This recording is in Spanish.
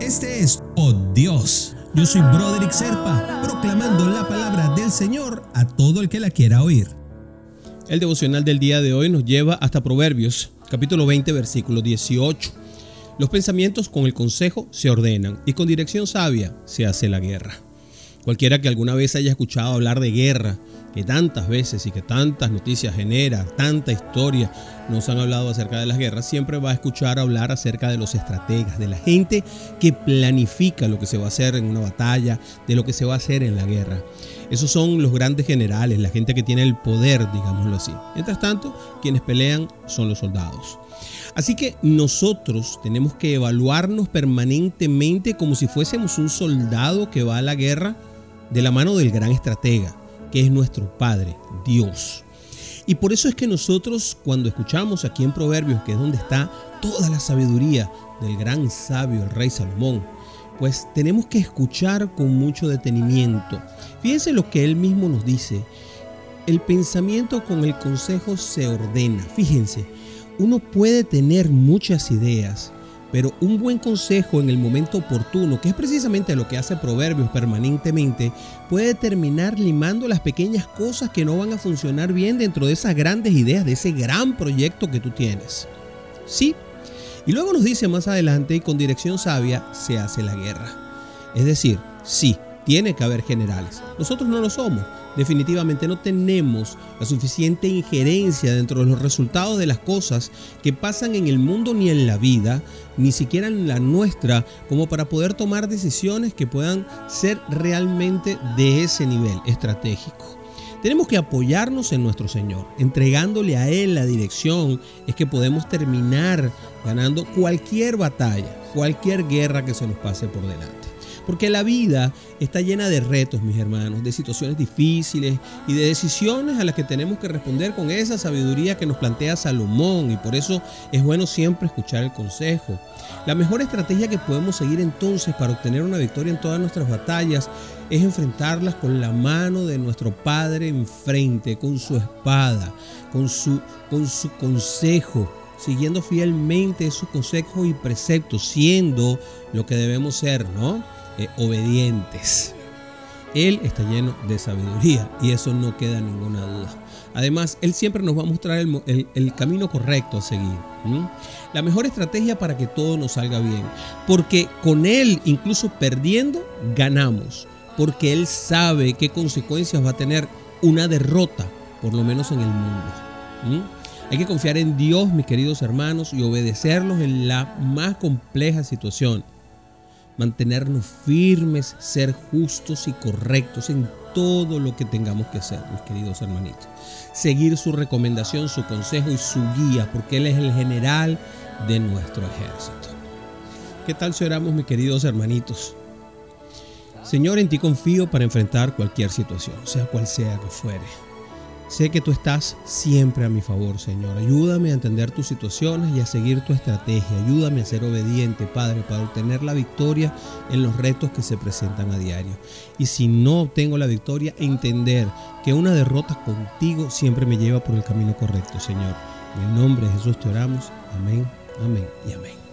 Este es Oh Dios. Yo soy Broderick Serpa, proclamando la palabra del Señor a todo el que la quiera oír. El devocional del día de hoy nos lleva hasta Proverbios, capítulo 20, versículo 18. Los pensamientos con el consejo se ordenan y con dirección sabia se hace la guerra. Cualquiera que alguna vez haya escuchado hablar de guerra, que tantas veces y que tantas noticias genera, tanta historia nos han hablado acerca de las guerras, siempre va a escuchar hablar acerca de los estrategas, de la gente que planifica lo que se va a hacer en una batalla, de lo que se va a hacer en la guerra. Esos son los grandes generales, la gente que tiene el poder, digámoslo así. Mientras tanto, quienes pelean son los soldados. Así que nosotros tenemos que evaluarnos permanentemente como si fuésemos un soldado que va a la guerra de la mano del gran estratega que es nuestro Padre, Dios. Y por eso es que nosotros cuando escuchamos aquí en Proverbios, que es donde está toda la sabiduría del gran sabio, el rey Salomón, pues tenemos que escuchar con mucho detenimiento. Fíjense lo que él mismo nos dice. El pensamiento con el consejo se ordena. Fíjense, uno puede tener muchas ideas, pero un buen consejo en el momento oportuno, que es precisamente lo que hace Proverbios permanentemente, puede terminar limando las pequeñas cosas que no van a funcionar bien dentro de esas grandes ideas, de ese gran proyecto que tú tienes. Sí. Y luego nos dice más adelante, y con dirección sabia se hace la guerra. Es decir, sí, tiene que haber generales. Nosotros no lo somos. Definitivamente no tenemos la suficiente injerencia dentro de los resultados de las cosas que pasan en el mundo ni en la vida, ni siquiera en la nuestra, como para poder tomar decisiones que puedan ser realmente de ese nivel estratégico. Tenemos que apoyarnos en nuestro Señor, entregándole a Él la dirección, es que podemos terminar ganando cualquier batalla, cualquier guerra que se nos pase por delante. Porque la vida está llena de retos, mis hermanos, de situaciones difíciles y de decisiones a las que tenemos que responder con esa sabiduría que nos plantea Salomón. Y por eso es bueno siempre escuchar el consejo. La mejor estrategia que podemos seguir entonces para obtener una victoria en todas nuestras batallas es enfrentarlas con la mano de nuestro Padre enfrente, con su espada, con su, con su consejo siguiendo fielmente su consejo y preceptos, siendo lo que debemos ser, ¿no? Eh, obedientes. Él está lleno de sabiduría y eso no queda ninguna duda. Además, Él siempre nos va a mostrar el, camino correcto a seguir. La mejor estrategia para que todo nos salga bien. Porque con Él, incluso perdiendo, ganamos. Porque Él sabe qué consecuencias va a tener una derrota, por lo menos en el mundo. Hay que confiar en Dios, mis queridos hermanos, y obedecerlos en la más compleja situación mantenernos firmes, ser justos y correctos en todo lo que tengamos que hacer, mis queridos hermanitos. Seguir su recomendación, su consejo y su guía, porque Él es el general de nuestro ejército. ¿Qué tal si mis queridos hermanitos? Señor, en ti confío para enfrentar cualquier situación, sea cual sea que fuere. Sé que tú estás siempre a mi favor, Señor. Ayúdame a entender tus situaciones y a seguir tu estrategia. Ayúdame a ser obediente, Padre, para obtener la victoria en los retos que se presentan a diario. Y si no obtengo la victoria, entender que una derrota contigo siempre me lleva por el camino correcto, Señor. En el nombre de Jesús te oramos. Amén, amén y amén.